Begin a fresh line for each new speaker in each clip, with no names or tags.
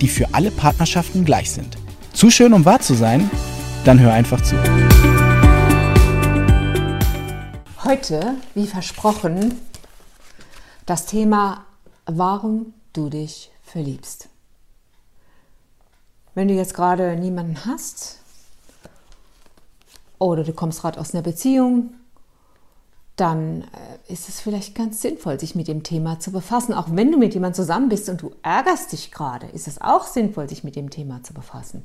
die für alle Partnerschaften gleich sind. Zu schön, um wahr zu sein? Dann hör einfach zu.
Heute, wie versprochen, das Thema, warum du dich verliebst. Wenn du jetzt gerade niemanden hast oder du kommst gerade aus einer Beziehung, dann äh, ist es vielleicht ganz sinnvoll, sich mit dem Thema zu befassen. Auch wenn du mit jemandem zusammen bist und du ärgerst dich gerade, ist es auch sinnvoll, sich mit dem Thema zu befassen.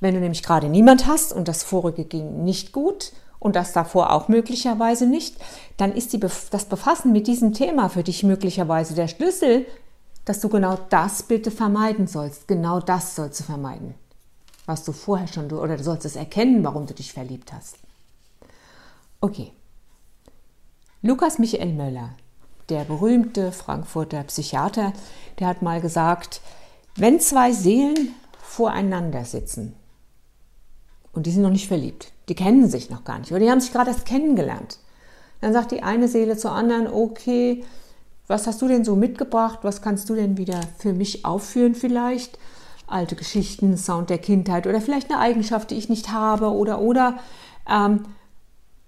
Wenn du nämlich gerade niemand hast und das vorige ging nicht gut und das davor auch möglicherweise nicht, dann ist die, das Befassen mit diesem Thema für dich möglicherweise der Schlüssel, dass du genau das bitte vermeiden sollst. Genau das sollst du vermeiden, was du vorher schon, oder du sollst es erkennen, warum du dich verliebt hast. Okay. Lukas Michael Möller, der berühmte Frankfurter Psychiater, der hat mal gesagt, wenn zwei Seelen voreinander sitzen und die sind noch nicht verliebt, die kennen sich noch gar nicht oder die haben sich gerade erst kennengelernt, dann sagt die eine Seele zur anderen, okay, was hast du denn so mitgebracht? Was kannst du denn wieder für mich aufführen vielleicht? Alte Geschichten, Sound der Kindheit oder vielleicht eine Eigenschaft, die ich nicht habe oder oder. Ähm,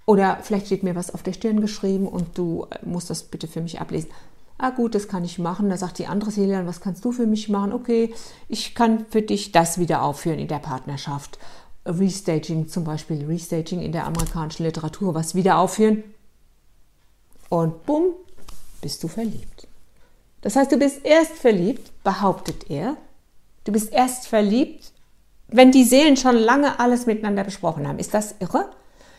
oder vielleicht steht mir was auf der Stirn geschrieben und du musst das bitte für mich ablesen. Ah gut, das kann ich machen. Da sagt die andere Seele, was kannst du für mich machen? Okay, ich kann für dich das wieder aufführen in der Partnerschaft. Restaging zum Beispiel, Restaging in der amerikanischen Literatur, was wieder aufführen. Und bumm, bist du verliebt. Das heißt, du bist erst verliebt, behauptet er. Du bist erst verliebt, wenn die Seelen schon lange alles miteinander besprochen haben. Ist das irre?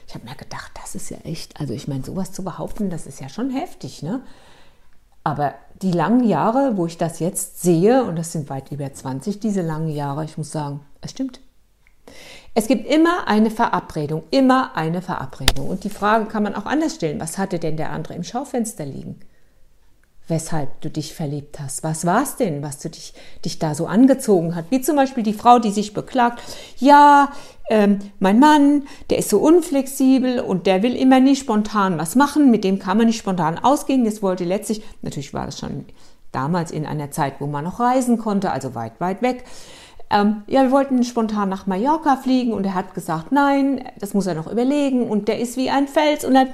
Ich habe mir gedacht, das ist ja echt, also ich meine, sowas zu behaupten, das ist ja schon heftig, ne? Aber die langen Jahre, wo ich das jetzt sehe, und das sind weit über 20, diese langen Jahre, ich muss sagen, es stimmt. Es gibt immer eine Verabredung, immer eine Verabredung. Und die Frage kann man auch anders stellen. Was hatte denn der andere im Schaufenster liegen? Weshalb du dich verliebt hast. Was war es denn, was du dich, dich da so angezogen hat? Wie zum Beispiel die Frau, die sich beklagt, ja, ähm, mein Mann, der ist so unflexibel und der will immer nie spontan was machen, mit dem kann man nicht spontan ausgehen. Das wollte letztlich, natürlich war das schon damals in einer Zeit, wo man noch reisen konnte, also weit, weit weg. Ähm, ja, wir wollten spontan nach Mallorca fliegen und er hat gesagt, nein, das muss er noch überlegen und der ist wie ein Fels und er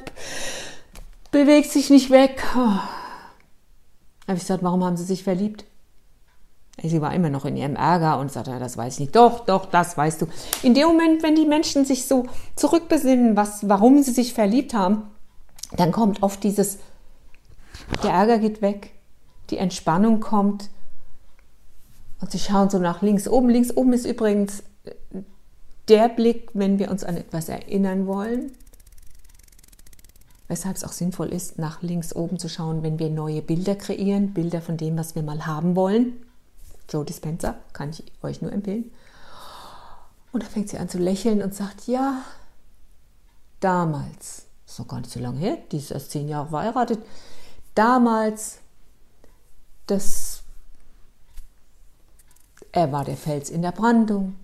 bewegt sich nicht weg. Oh habe ich gesagt, warum haben Sie sich verliebt? Sie war immer noch in ihrem Ärger und sagte, das weiß ich nicht. Doch, doch, das weißt du. In dem Moment, wenn die Menschen sich so zurückbesinnen, was, warum sie sich verliebt haben, dann kommt oft dieses, der Ärger geht weg, die Entspannung kommt und sie schauen so nach links oben. Links oben ist übrigens der Blick, wenn wir uns an etwas erinnern wollen weshalb es auch sinnvoll ist, nach links oben zu schauen, wenn wir neue Bilder kreieren, Bilder von dem, was wir mal haben wollen. Joe Dispenza, kann ich euch nur empfehlen. Und da fängt sie an zu lächeln und sagt, ja, damals, ist noch gar nicht so lange her, die ist erst zehn Jahre verheiratet, damals, das, er war der Fels in der Brandung,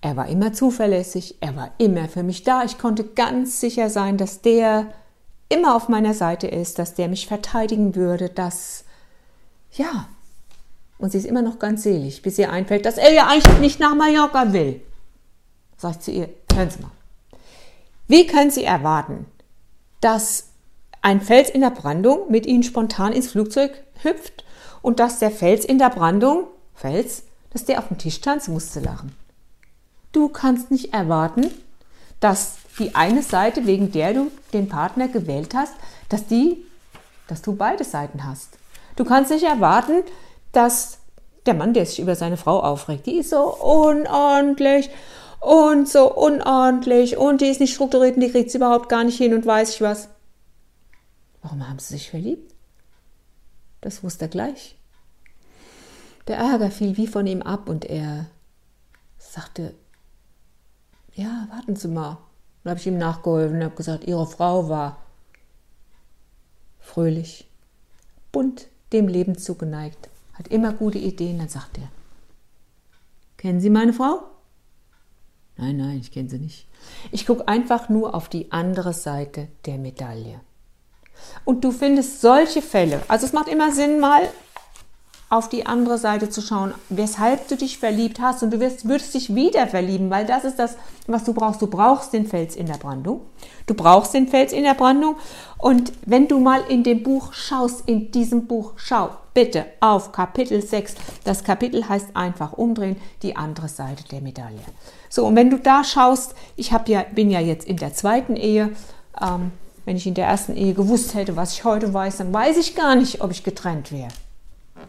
er war immer zuverlässig, er war immer für mich da. Ich konnte ganz sicher sein, dass der immer auf meiner Seite ist, dass der mich verteidigen würde, dass, ja, und sie ist immer noch ganz selig, bis ihr einfällt, dass er ja eigentlich nicht nach Mallorca will. Sagt sie ihr, hören Sie mal. Wie können Sie erwarten, dass ein Fels in der Brandung mit Ihnen spontan ins Flugzeug hüpft und dass der Fels in der Brandung, Fels, dass der auf dem Tisch tanzt, musste lachen. Du kannst nicht erwarten, dass die eine Seite, wegen der du den Partner gewählt hast, dass die, dass du beide Seiten hast. Du kannst nicht erwarten, dass der Mann, der sich über seine Frau aufregt, die ist so unordentlich und so unordentlich und die ist nicht strukturiert und die kriegt sie überhaupt gar nicht hin und weiß ich was. Warum haben sie sich verliebt? Das wusste er gleich. Der Ärger fiel wie von ihm ab und er sagte, ja, warten Sie mal. Dann habe ich ihm nachgeholfen und habe gesagt, Ihre Frau war fröhlich, bunt, dem Leben zugeneigt, hat immer gute Ideen. Dann sagt er, kennen Sie meine Frau? Nein, nein, ich kenne sie nicht. Ich gucke einfach nur auf die andere Seite der Medaille. Und du findest solche Fälle. Also es macht immer Sinn, mal auf die andere Seite zu schauen, weshalb du dich verliebt hast und du wirst, würdest dich wieder verlieben, weil das ist das, was du brauchst. Du brauchst den Fels in der Brandung. Du brauchst den Fels in der Brandung. Und wenn du mal in dem Buch schaust, in diesem Buch, schau bitte auf Kapitel 6. Das Kapitel heißt einfach umdrehen, die andere Seite der Medaille. So, und wenn du da schaust, ich ja, bin ja jetzt in der zweiten Ehe, ähm, wenn ich in der ersten Ehe gewusst hätte, was ich heute weiß, dann weiß ich gar nicht, ob ich getrennt wäre.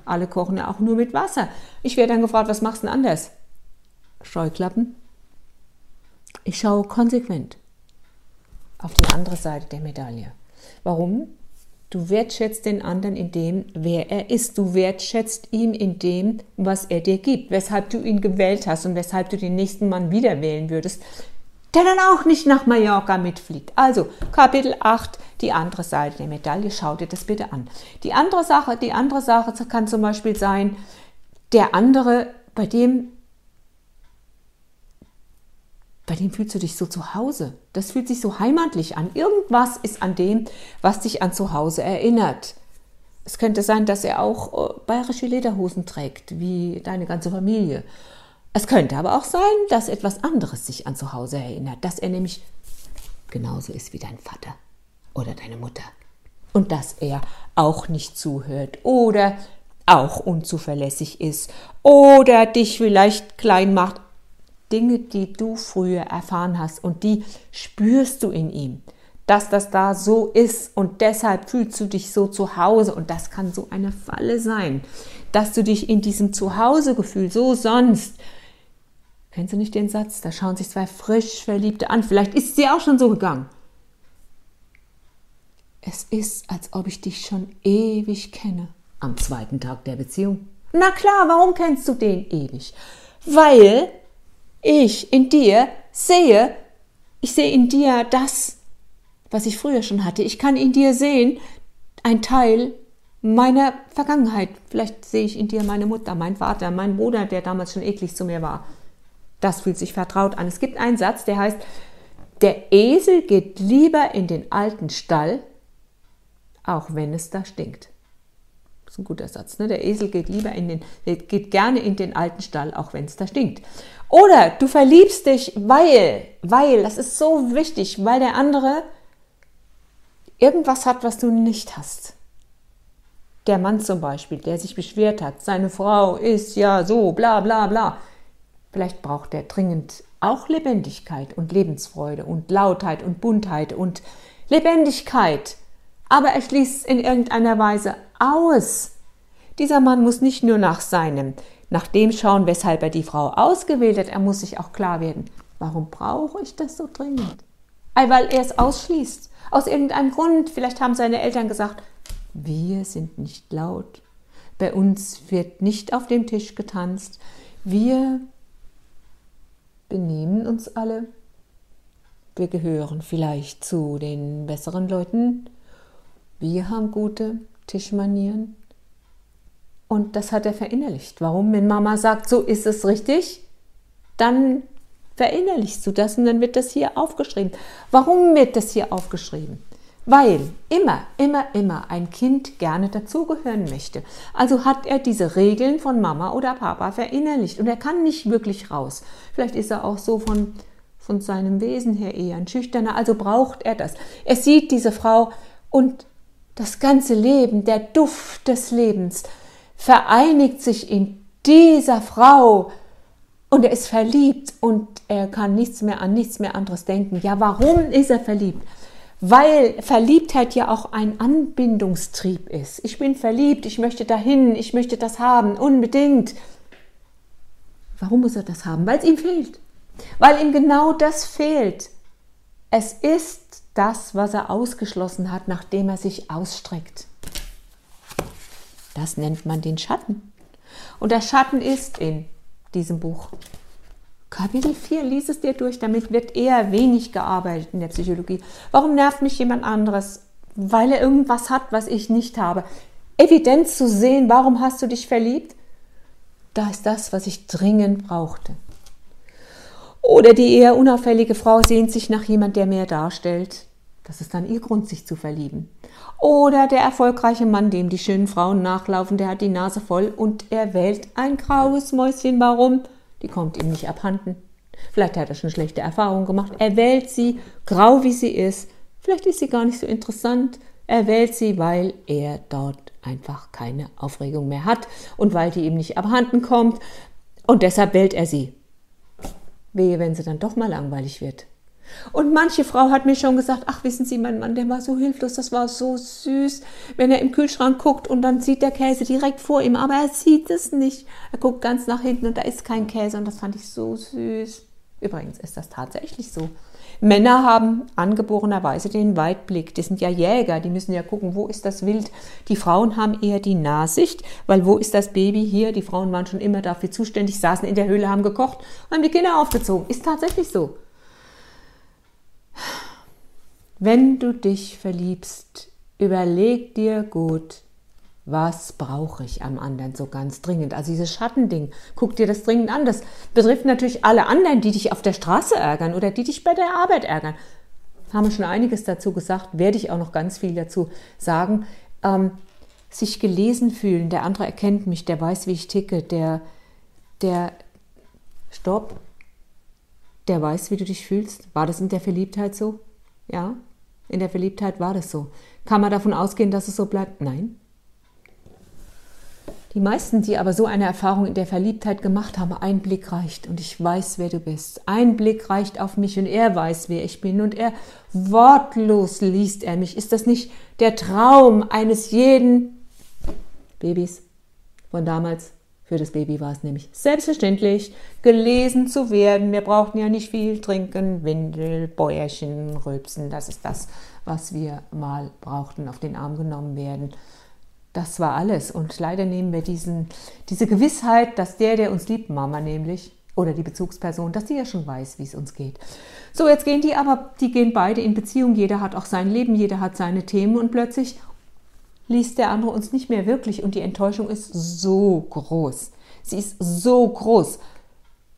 Alle kochen ja auch nur mit Wasser. Ich werde dann gefragt, was machst du denn anders? Scheuklappen. Ich schaue konsequent auf die andere Seite der Medaille. Warum? Du wertschätzt den anderen in dem, wer er ist. Du wertschätzt ihn in dem, was er dir gibt, weshalb du ihn gewählt hast und weshalb du den nächsten Mann wieder wählen würdest, der dann auch nicht nach Mallorca mitfliegt. Also Kapitel 8, die andere Seite der Medaille, schau dir das bitte an. Die andere Sache, die andere Sache kann zum Beispiel sein, der andere, bei dem, bei dem fühlst du dich so zu Hause. Das fühlt sich so heimatlich an. Irgendwas ist an dem, was dich an zu Hause erinnert. Es könnte sein, dass er auch äh, bayerische Lederhosen trägt, wie deine ganze Familie. Es könnte aber auch sein, dass etwas anderes sich an zu Hause erinnert, dass er nämlich genauso ist wie dein Vater oder deine Mutter. Und dass er auch nicht zuhört oder auch unzuverlässig ist oder dich vielleicht klein macht. Dinge, die du früher erfahren hast und die spürst du in ihm, dass das da so ist und deshalb fühlst du dich so zu Hause und das kann so eine Falle sein, dass du dich in diesem Zuhausegefühl so sonst Kennst du nicht den Satz? Da schauen sich zwei frisch Verliebte an. Vielleicht ist dir auch schon so gegangen. Es ist, als ob ich dich schon ewig kenne. Am zweiten Tag der Beziehung. Na klar, warum kennst du den ewig? Weil ich in dir sehe, ich sehe in dir das, was ich früher schon hatte. Ich kann in dir sehen, ein Teil meiner Vergangenheit. Vielleicht sehe ich in dir meine Mutter, mein Vater, mein Bruder, der damals schon eklig zu mir war. Das fühlt sich vertraut an. Es gibt einen Satz, der heißt, der Esel geht lieber in den alten Stall, auch wenn es da stinkt. Das ist ein guter Satz. Ne? Der Esel geht lieber in den, geht gerne in den alten Stall, auch wenn es da stinkt. Oder du verliebst dich, weil, weil, das ist so wichtig, weil der andere irgendwas hat, was du nicht hast. Der Mann zum Beispiel, der sich beschwert hat, seine Frau ist ja so, bla bla bla. Vielleicht braucht er dringend auch Lebendigkeit und Lebensfreude und Lautheit und Buntheit und Lebendigkeit. Aber er schließt es in irgendeiner Weise aus. Dieser Mann muss nicht nur nach seinem, nach dem schauen, weshalb er die Frau ausgewählt hat, er muss sich auch klar werden, warum brauche ich das so dringend? Weil er es ausschließt. Aus irgendeinem Grund. Vielleicht haben seine Eltern gesagt, wir sind nicht laut. Bei uns wird nicht auf dem Tisch getanzt. Wir benehmen uns alle. Wir gehören vielleicht zu den besseren Leuten. Wir haben gute Tischmanieren. Und das hat er verinnerlicht. Warum? Wenn Mama sagt, so ist es richtig, dann verinnerlichst du das und dann wird das hier aufgeschrieben. Warum wird das hier aufgeschrieben? Weil immer, immer, immer ein Kind gerne dazugehören möchte. Also hat er diese Regeln von Mama oder Papa verinnerlicht und er kann nicht wirklich raus. Vielleicht ist er auch so von, von seinem Wesen her eher ein Schüchterner, also braucht er das. Er sieht diese Frau und das ganze Leben, der Duft des Lebens vereinigt sich in dieser Frau und er ist verliebt und er kann nichts mehr an nichts mehr anderes denken. Ja, warum ist er verliebt? Weil Verliebtheit ja auch ein Anbindungstrieb ist. Ich bin verliebt, ich möchte dahin, ich möchte das haben, unbedingt. Warum muss er das haben? Weil es ihm fehlt. Weil ihm genau das fehlt. Es ist das, was er ausgeschlossen hat, nachdem er sich ausstreckt. Das nennt man den Schatten. Und der Schatten ist in diesem Buch. Kapitel 4, lies es dir durch, damit wird eher wenig gearbeitet in der Psychologie. Warum nervt mich jemand anderes? Weil er irgendwas hat, was ich nicht habe. Evidenz zu sehen, warum hast du dich verliebt? Da ist das, was ich dringend brauchte. Oder die eher unauffällige Frau sehnt sich nach jemand, der mehr darstellt. Das ist dann ihr Grund, sich zu verlieben. Oder der erfolgreiche Mann, dem die schönen Frauen nachlaufen, der hat die Nase voll und er wählt ein graues Mäuschen. Warum? Die kommt ihm nicht abhanden. Vielleicht hat er schon schlechte Erfahrungen gemacht. Er wählt sie, grau wie sie ist. Vielleicht ist sie gar nicht so interessant. Er wählt sie, weil er dort einfach keine Aufregung mehr hat und weil die ihm nicht abhanden kommt. Und deshalb wählt er sie. Wehe, wenn sie dann doch mal langweilig wird. Und manche Frau hat mir schon gesagt, ach wissen Sie, mein Mann, der war so hilflos, das war so süß, wenn er im Kühlschrank guckt und dann sieht der Käse direkt vor ihm, aber er sieht es nicht. Er guckt ganz nach hinten und da ist kein Käse und das fand ich so süß. Übrigens ist das tatsächlich so. Männer haben angeborenerweise den Weitblick. Die sind ja Jäger, die müssen ja gucken, wo ist das Wild. Die Frauen haben eher die Nahsicht, weil wo ist das Baby hier? Die Frauen waren schon immer dafür zuständig, saßen in der Höhle, haben gekocht, haben die Kinder aufgezogen. Ist tatsächlich so. Wenn du dich verliebst, überleg dir gut, was brauche ich am anderen so ganz dringend? Also dieses Schattending, guck dir das dringend an. Das betrifft natürlich alle anderen, die dich auf der Straße ärgern oder die dich bei der Arbeit ärgern. Haben wir schon einiges dazu gesagt, werde ich auch noch ganz viel dazu sagen. Ähm, sich gelesen fühlen, der andere erkennt mich, der weiß, wie ich ticke, der, der, stopp, der weiß, wie du dich fühlst. War das in der Verliebtheit so? Ja, in der Verliebtheit war das so. Kann man davon ausgehen, dass es so bleibt? Nein. Die meisten, die aber so eine Erfahrung in der Verliebtheit gemacht haben, ein Blick reicht und ich weiß, wer du bist. Ein Blick reicht auf mich und er weiß, wer ich bin und er wortlos liest er mich. Ist das nicht der Traum eines jeden Babys von damals? Für das Baby war es nämlich selbstverständlich, gelesen zu werden. Wir brauchten ja nicht viel trinken, Windel, Bäuerchen, Rülpsen. Das ist das, was wir mal brauchten, auf den Arm genommen werden. Das war alles. Und leider nehmen wir diesen, diese Gewissheit, dass der, der uns liebt, Mama nämlich, oder die Bezugsperson, dass die ja schon weiß, wie es uns geht. So, jetzt gehen die aber, die gehen beide in Beziehung. Jeder hat auch sein Leben, jeder hat seine Themen und plötzlich liest der andere uns nicht mehr wirklich und die Enttäuschung ist so groß. Sie ist so groß.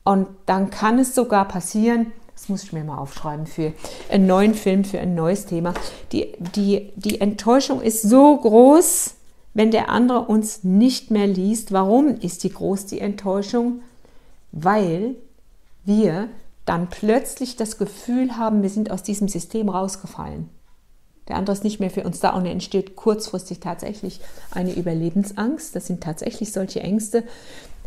Und dann kann es sogar passieren, das muss ich mir mal aufschreiben für einen neuen Film, für ein neues Thema. Die, die, die Enttäuschung ist so groß, wenn der andere uns nicht mehr liest. Warum ist die groß, die Enttäuschung? Weil wir dann plötzlich das Gefühl haben, wir sind aus diesem System rausgefallen. Der andere ist nicht mehr für uns da und entsteht kurzfristig tatsächlich eine Überlebensangst. Das sind tatsächlich solche Ängste,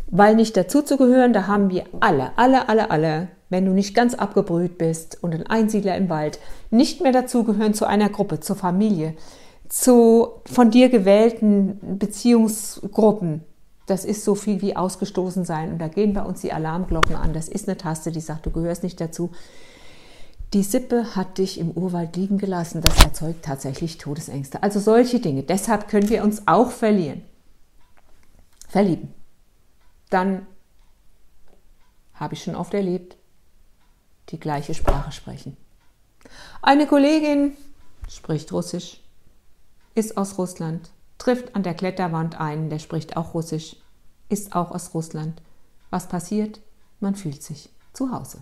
weil nicht dazuzugehören, da haben wir alle, alle, alle, alle, wenn du nicht ganz abgebrüht bist und ein Einsiedler im Wald, nicht mehr dazugehören zu einer Gruppe, zur Familie, zu von dir gewählten Beziehungsgruppen. Das ist so viel wie ausgestoßen sein. Und da gehen bei uns die Alarmglocken an. Das ist eine Taste, die sagt, du gehörst nicht dazu. Die Sippe hat dich im Urwald liegen gelassen. Das erzeugt tatsächlich Todesängste. Also solche Dinge. Deshalb können wir uns auch verlieren. Verlieben. Dann habe ich schon oft erlebt, die gleiche Sprache sprechen. Eine Kollegin spricht Russisch, ist aus Russland, trifft an der Kletterwand einen, der spricht auch Russisch, ist auch aus Russland. Was passiert? Man fühlt sich zu Hause.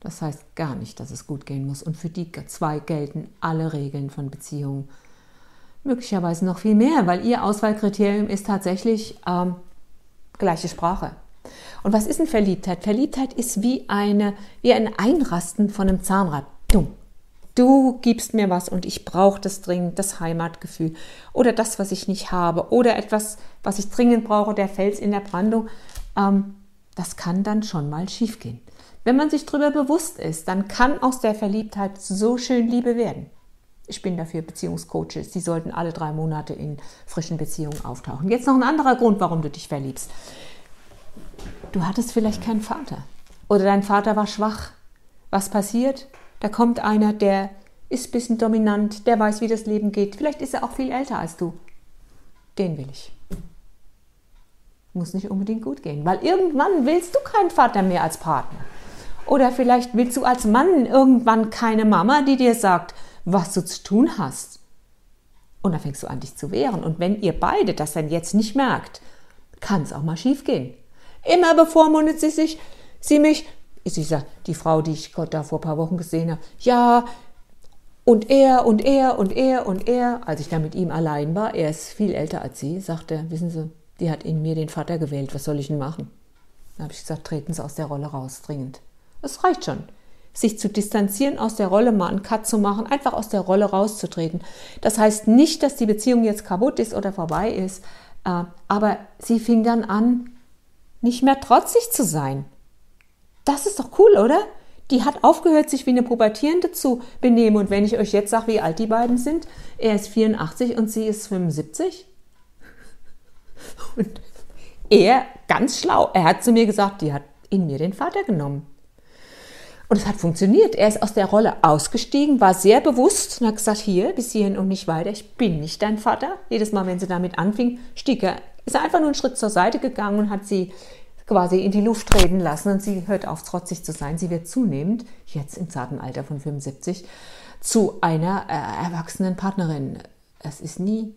Das heißt gar nicht, dass es gut gehen muss. Und für die zwei gelten alle Regeln von Beziehungen. Möglicherweise noch viel mehr, weil ihr Auswahlkriterium ist tatsächlich ähm, gleiche Sprache. Und was ist denn Verliebtheit? Verliebtheit ist wie, eine, wie ein Einrasten von einem Zahnrad. Dumm. Du gibst mir was und ich brauche das dringend, das Heimatgefühl oder das, was ich nicht habe oder etwas, was ich dringend brauche, der Fels in der Brandung. Ähm, das kann dann schon mal schiefgehen. Wenn man sich darüber bewusst ist, dann kann aus der Verliebtheit so schön Liebe werden. Ich bin dafür Beziehungscoaches. Die sollten alle drei Monate in frischen Beziehungen auftauchen. Jetzt noch ein anderer Grund, warum du dich verliebst. Du hattest vielleicht keinen Vater. Oder dein Vater war schwach. Was passiert? Da kommt einer, der ist ein bisschen dominant, der weiß, wie das Leben geht. Vielleicht ist er auch viel älter als du. Den will ich. Muss nicht unbedingt gut gehen, weil irgendwann willst du keinen Vater mehr als Partner. Oder vielleicht willst du als Mann irgendwann keine Mama, die dir sagt, was du zu tun hast. Und dann fängst du an, dich zu wehren. Und wenn ihr beide das dann jetzt nicht merkt, kann es auch mal schief gehen. Immer bevormundet sie sich, sie mich, ist dieser, die Frau, die ich Gott da vor ein paar Wochen gesehen habe, ja, und er und er und er und er, als ich da mit ihm allein war, er ist viel älter als sie, sagte, wissen Sie, die hat in mir den Vater gewählt, was soll ich denn machen? Da habe ich gesagt, treten Sie aus der Rolle raus, dringend. Es reicht schon. Sich zu distanzieren, aus der Rolle mal einen Cut zu machen, einfach aus der Rolle rauszutreten. Das heißt nicht, dass die Beziehung jetzt kaputt ist oder vorbei ist, äh, aber sie fing dann an, nicht mehr trotzig zu sein. Das ist doch cool, oder? Die hat aufgehört, sich wie eine Pubertierende zu benehmen. Und wenn ich euch jetzt sage, wie alt die beiden sind, er ist 84 und sie ist 75. Und er, ganz schlau, er hat zu mir gesagt, die hat in mir den Vater genommen. Und es hat funktioniert. Er ist aus der Rolle ausgestiegen, war sehr bewusst und hat gesagt, hier, bis hierhin und nicht weiter, ich bin nicht dein Vater. Jedes Mal, wenn sie damit anfing, stieg er, ist er einfach nur einen Schritt zur Seite gegangen und hat sie quasi in die Luft treten lassen und sie hört auf, trotzig zu sein. Sie wird zunehmend, jetzt im zarten Alter von 75, zu einer äh, erwachsenen Partnerin. Es ist nie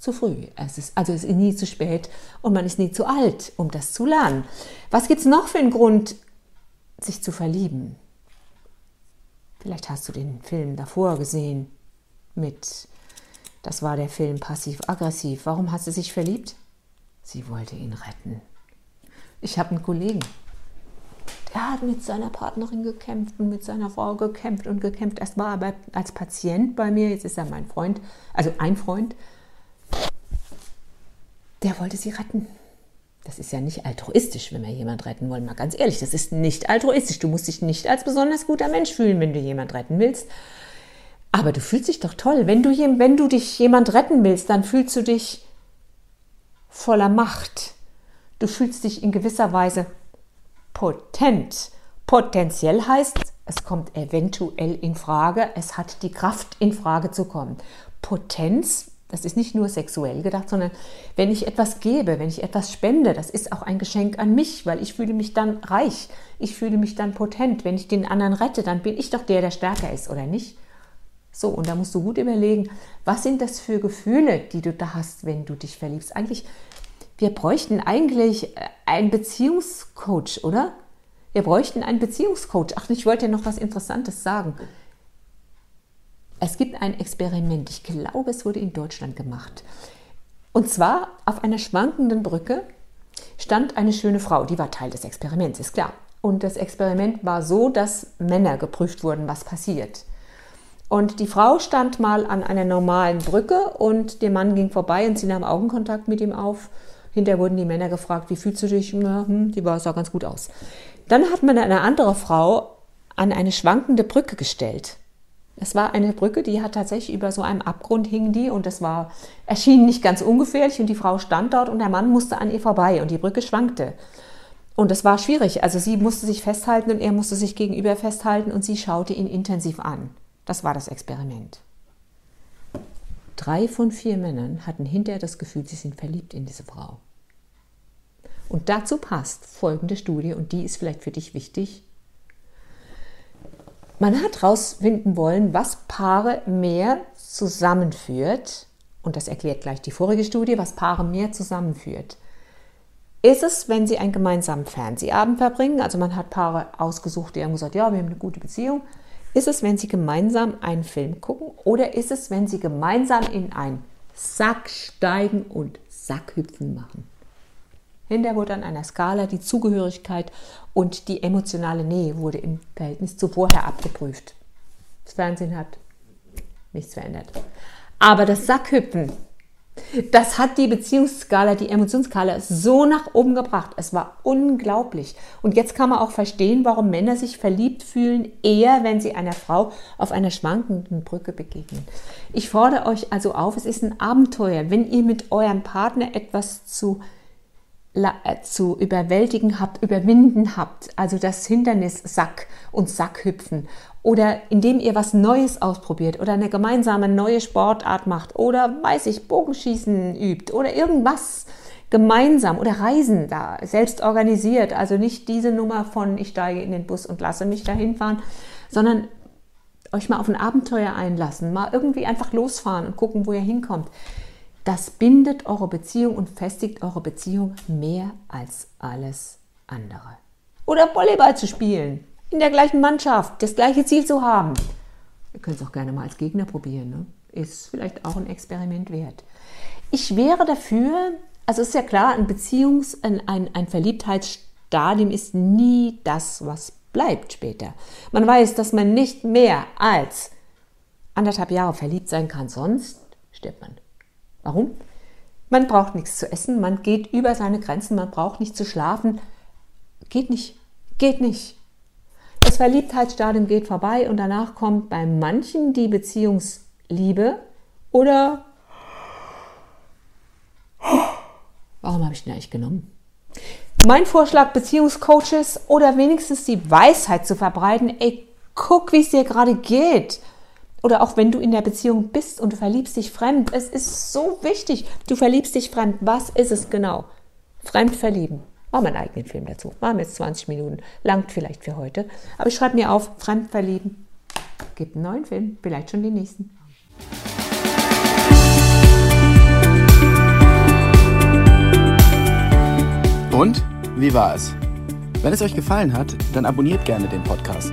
zu früh. Es ist, also es ist nie zu spät und man ist nie zu alt, um das zu lernen. Was gibt es noch für einen Grund, sich zu verlieben. Vielleicht hast du den Film davor gesehen mit, das war der Film Passiv-Aggressiv. Warum hat sie sich verliebt? Sie wollte ihn retten. Ich habe einen Kollegen, der hat mit seiner Partnerin gekämpft und mit seiner Frau gekämpft und gekämpft. Erst war er als Patient bei mir, jetzt ist er mein Freund, also ein Freund. Der wollte sie retten. Das ist ja nicht altruistisch, wenn wir jemand retten wollen. Mal ganz ehrlich, das ist nicht altruistisch. Du musst dich nicht als besonders guter Mensch fühlen, wenn du jemand retten willst. Aber du fühlst dich doch toll. Wenn du, wenn du dich jemand retten willst, dann fühlst du dich voller Macht. Du fühlst dich in gewisser Weise potent. Potenziell heißt, es kommt eventuell in Frage, es hat die Kraft, in Frage zu kommen. Potenz das ist nicht nur sexuell gedacht, sondern wenn ich etwas gebe, wenn ich etwas spende, das ist auch ein Geschenk an mich, weil ich fühle mich dann reich, ich fühle mich dann potent. Wenn ich den anderen rette, dann bin ich doch der, der stärker ist, oder nicht? So, und da musst du gut überlegen, was sind das für Gefühle, die du da hast, wenn du dich verliebst? Eigentlich, wir bräuchten eigentlich äh, einen Beziehungscoach, oder? Wir bräuchten einen Beziehungscoach. Ach, ich wollte dir noch was Interessantes sagen. Es gibt ein Experiment, ich glaube, es wurde in Deutschland gemacht. Und zwar auf einer schwankenden Brücke stand eine schöne Frau, die war Teil des Experiments, ist klar. Und das Experiment war so, dass Männer geprüft wurden, was passiert. Und die Frau stand mal an einer normalen Brücke und der Mann ging vorbei und sie nahm Augenkontakt mit ihm auf. Hinterher wurden die Männer gefragt, wie fühlst du dich? Ja, hm, die war, sah ganz gut aus. Dann hat man eine andere Frau an eine schwankende Brücke gestellt. Es war eine Brücke, die hat tatsächlich über so einem Abgrund hing die und es war, erschien nicht ganz ungefährlich und die Frau stand dort und der Mann musste an ihr vorbei und die Brücke schwankte. Und es war schwierig. Also sie musste sich festhalten und er musste sich gegenüber festhalten und sie schaute ihn intensiv an. Das war das Experiment. Drei von vier Männern hatten hinterher das Gefühl, sie sind verliebt in diese Frau. Und dazu passt folgende Studie und die ist vielleicht für dich wichtig. Man hat herausfinden wollen, was Paare mehr zusammenführt. Und das erklärt gleich die vorige Studie, was Paare mehr zusammenführt. Ist es, wenn sie einen gemeinsamen Fernsehabend verbringen? Also man hat Paare ausgesucht, die haben gesagt, ja, wir haben eine gute Beziehung. Ist es, wenn sie gemeinsam einen Film gucken? Oder ist es, wenn sie gemeinsam in einen Sack steigen und Sackhüpfen machen? Hinterher wurde an einer Skala die Zugehörigkeit und die emotionale Nähe wurde im Verhältnis zu vorher abgeprüft. Das Fernsehen hat nichts verändert. Aber das Sackhüpfen, das hat die Beziehungsskala, die Emotionsskala so nach oben gebracht. Es war unglaublich. Und jetzt kann man auch verstehen, warum Männer sich verliebt fühlen, eher wenn sie einer Frau auf einer schwankenden Brücke begegnen. Ich fordere euch also auf, es ist ein Abenteuer, wenn ihr mit eurem Partner etwas zu zu überwältigen habt, überwinden habt, also das Hindernis Sack und Sackhüpfen oder indem ihr was Neues ausprobiert oder eine gemeinsame neue Sportart macht oder weiß ich, Bogenschießen übt oder irgendwas, gemeinsam oder reisen da, selbst organisiert. Also nicht diese Nummer von ich steige in den Bus und lasse mich dahin fahren, sondern euch mal auf ein Abenteuer einlassen, mal irgendwie einfach losfahren und gucken, wo ihr hinkommt. Das bindet eure Beziehung und festigt eure Beziehung mehr als alles andere. Oder Volleyball zu spielen, in der gleichen Mannschaft, das gleiche Ziel zu haben. Ihr könnt es auch gerne mal als Gegner probieren. Ne? Ist vielleicht auch ein Experiment wert. Ich wäre dafür, also ist ja klar, ein Beziehungs-, ein, ein, ein Verliebtheitsstadium ist nie das, was bleibt später. Man weiß, dass man nicht mehr als anderthalb Jahre verliebt sein kann, sonst stirbt man. Warum? Man braucht nichts zu essen, man geht über seine Grenzen, man braucht nicht zu schlafen. Geht nicht, geht nicht. Das Verliebtheitsstadium geht vorbei und danach kommt bei manchen die Beziehungsliebe oder warum habe ich den eigentlich genommen? Mein Vorschlag, Beziehungscoaches oder wenigstens die Weisheit zu verbreiten, ey, guck, wie es dir gerade geht. Oder auch wenn du in der Beziehung bist und du verliebst dich fremd. Es ist so wichtig. Du verliebst dich fremd. Was ist es genau? Fremd verlieben. Machen wir einen eigenen Film dazu. Machen wir jetzt 20 Minuten. Langt vielleicht für heute. Aber ich schreibe mir auf, fremd verlieben. Gibt einen neuen Film. Vielleicht schon den nächsten.
Und wie war es? Wenn es euch gefallen hat, dann abonniert gerne den Podcast.